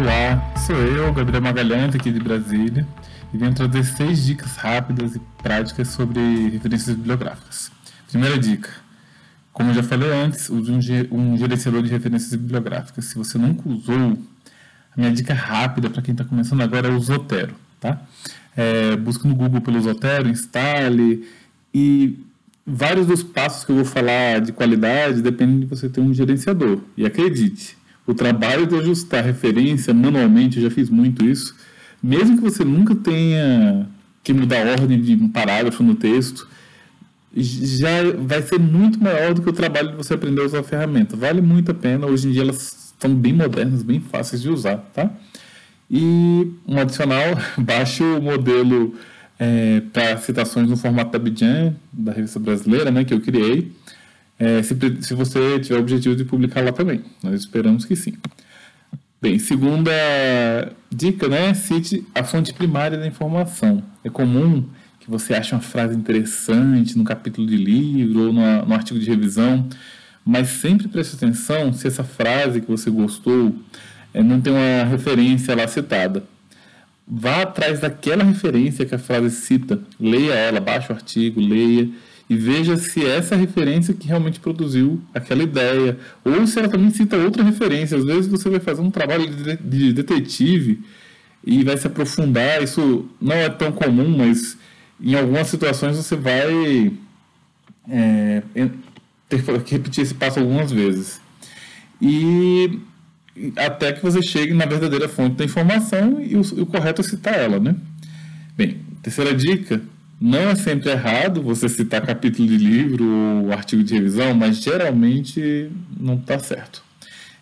Olá, sou eu, Gabriel Magalhães, aqui de Brasília, e venho trazer seis dicas rápidas e práticas sobre referências bibliográficas. Primeira dica: como eu já falei antes, use um, gerenciador de referências bibliográficas. Se você nunca usou, a minha dica rápida para quem está começando agora é o Zotero. Tá? É, busque no Google pelo Zotero, instale e vários dos passos que eu vou falar de qualidade dependem de você ter um gerenciador. E acredite, o trabalho de ajustar referência manualmente, eu já fiz muito isso, mesmo que você nunca tenha que mudar a ordem de um parágrafo no texto, já vai ser muito maior do que o trabalho de você aprender a usar a ferramenta. Vale muito a pena. Hoje em dia elas estão bem modernas, bem fáceis de usar, tá? E um adicional, baixe o modelo é, para citações no formato Abidjan, da revista brasileira, né, que eu criei é, se, se você tiver o objetivo de publicar lá também. Nós esperamos que sim. Bem, segunda dica, né? Cite a fonte primária da informação. É comum que você ache uma frase interessante no capítulo de livro ou no, no artigo de revisão, mas sempre preste atenção se essa frase que você gostou é, não tem uma referência lá citada. Vá atrás daquela referência que a frase cita, leia ela, baixe o artigo, leia e veja se é essa referência que realmente produziu aquela ideia, ou se ela também cita outra referência. Às vezes você vai fazer um trabalho de detetive e vai se aprofundar. Isso não é tão comum, mas em algumas situações você vai é, ter que repetir esse passo algumas vezes. E até que você chegue na verdadeira fonte da informação e o, o correto é citar ela, né? Bem, terceira dica não é sempre errado você citar capítulo de livro ou artigo de revisão, mas geralmente não está certo.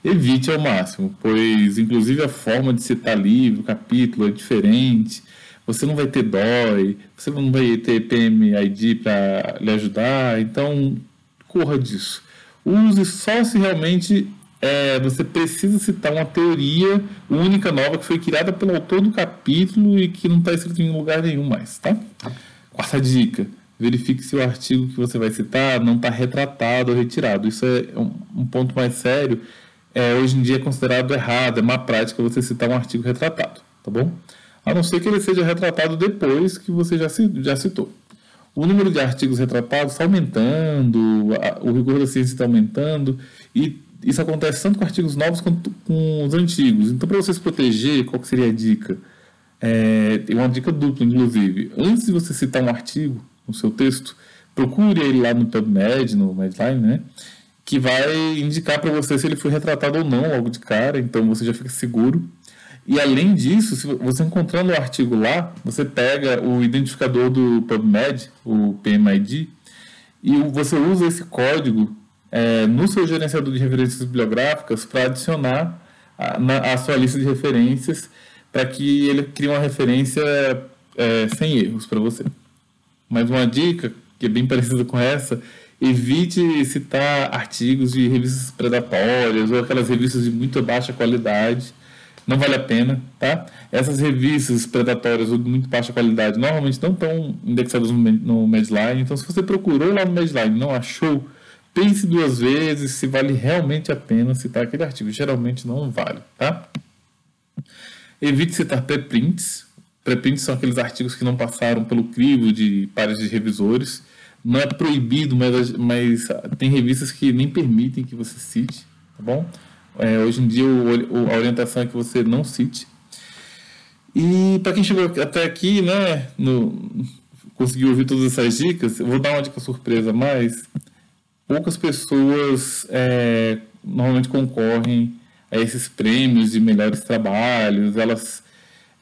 Evite ao máximo, pois inclusive a forma de citar livro, capítulo é diferente. Você não vai ter DOI, você não vai ter PMID para lhe ajudar, então corra disso. Use só se realmente é, você precisa citar uma teoria única nova que foi criada pelo autor do capítulo e que não está escrito em lugar nenhum mais, tá? Quarta dica: verifique se o artigo que você vai citar não está retratado ou retirado. Isso é um, um ponto mais sério. É, hoje em dia é considerado errado, é má prática você citar um artigo retratado, tá bom? A não ser que ele seja retratado depois que você já, já citou. O número de artigos retratados está aumentando, o rigor da ciência está aumentando, e isso acontece tanto com artigos novos quanto com os antigos. Então, para você se proteger, qual seria a dica? É, tem uma dica dupla, inclusive. Antes de você citar um artigo no seu texto, procure ele lá no PubMed, no Medline, né? Que vai indicar para você se ele foi retratado ou não logo de cara, então você já fica seguro. E além disso, se você encontrando o artigo lá, você pega o identificador do PubMed, o PMID, e você usa esse código é, no seu gerenciador de referências bibliográficas para adicionar a sua lista de referências para que ele crie uma referência é, sem erros para você. Mais uma dica, que é bem parecida com essa, evite citar artigos de revistas predatórias ou aquelas revistas de muito baixa qualidade. Não vale a pena, tá? Essas revistas predatórias ou de muito baixa qualidade normalmente não estão indexadas no Medline, então se você procurou lá no Medline e não achou, pense duas vezes se vale realmente a pena citar aquele artigo. Geralmente não vale, tá? Evite citar preprints. Preprints são aqueles artigos que não passaram pelo crivo de pares de revisores. Não é proibido, mas, mas tem revistas que nem permitem que você cite, tá bom? É, hoje em dia o, a orientação é que você não cite. E para quem chegou até aqui, né, no, conseguiu ouvir todas essas dicas, eu vou dar uma dica surpresa mais. Poucas pessoas é, normalmente concorrem a esses prêmios de melhores trabalhos, elas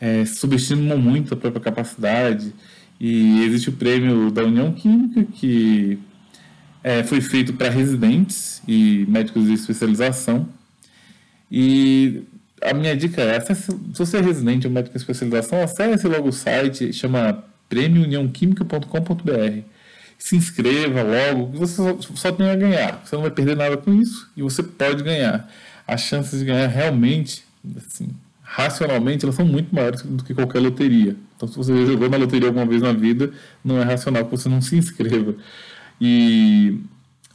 é, subestimam muito a própria capacidade. E existe o prêmio da União Química, que é, foi feito para residentes e médicos de especialização. E a minha dica é: se você é residente ou médico de especialização, acesse logo o site, chama prêmiouniãoquímica.com.br. Se inscreva logo, você só, só tem a ganhar. Você não vai perder nada com isso e você pode ganhar as chances de ganhar realmente, assim, racionalmente, elas são muito maiores do que qualquer loteria. Então, se você jogou na loteria alguma vez na vida, não é racional que você não se inscreva. E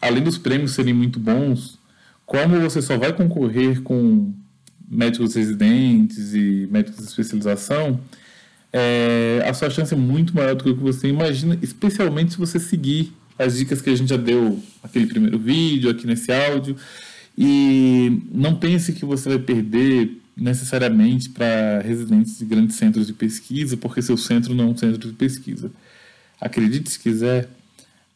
além dos prêmios serem muito bons, como você só vai concorrer com médicos residentes e médicos de especialização, é, a sua chance é muito maior do que você imagina, especialmente se você seguir as dicas que a gente já deu aquele primeiro vídeo, aqui nesse áudio. E não pense que você vai perder necessariamente para residentes de grandes centros de pesquisa, porque seu centro não é um centro de pesquisa. Acredite se quiser,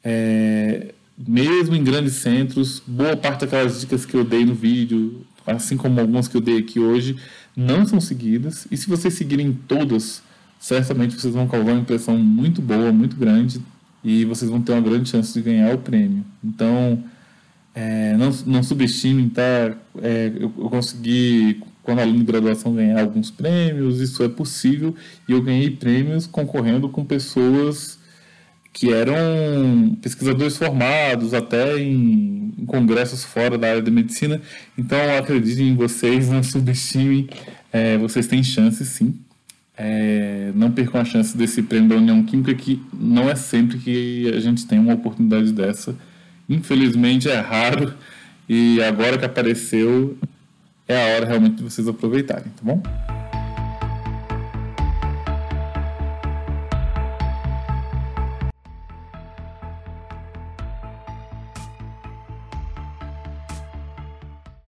é, mesmo em grandes centros, boa parte daquelas dicas que eu dei no vídeo, assim como algumas que eu dei aqui hoje, não são seguidas. E se vocês seguirem todas, certamente vocês vão causar uma impressão muito boa, muito grande, e vocês vão ter uma grande chance de ganhar o prêmio. Então, é, não, não subestimem, tá? É, eu, eu consegui, quando aluno de graduação, ganhar alguns prêmios, isso é possível, e eu ganhei prêmios concorrendo com pessoas que eram pesquisadores formados até em, congressos fora da área de medicina. Então, acreditem em vocês, não subestimem, é, vocês têm chance sim. É, não percam a chance desse prêmio da União Química, que não é sempre que a gente tem uma oportunidade dessa. Infelizmente é raro e agora que apareceu é a hora realmente de vocês aproveitarem, tá bom?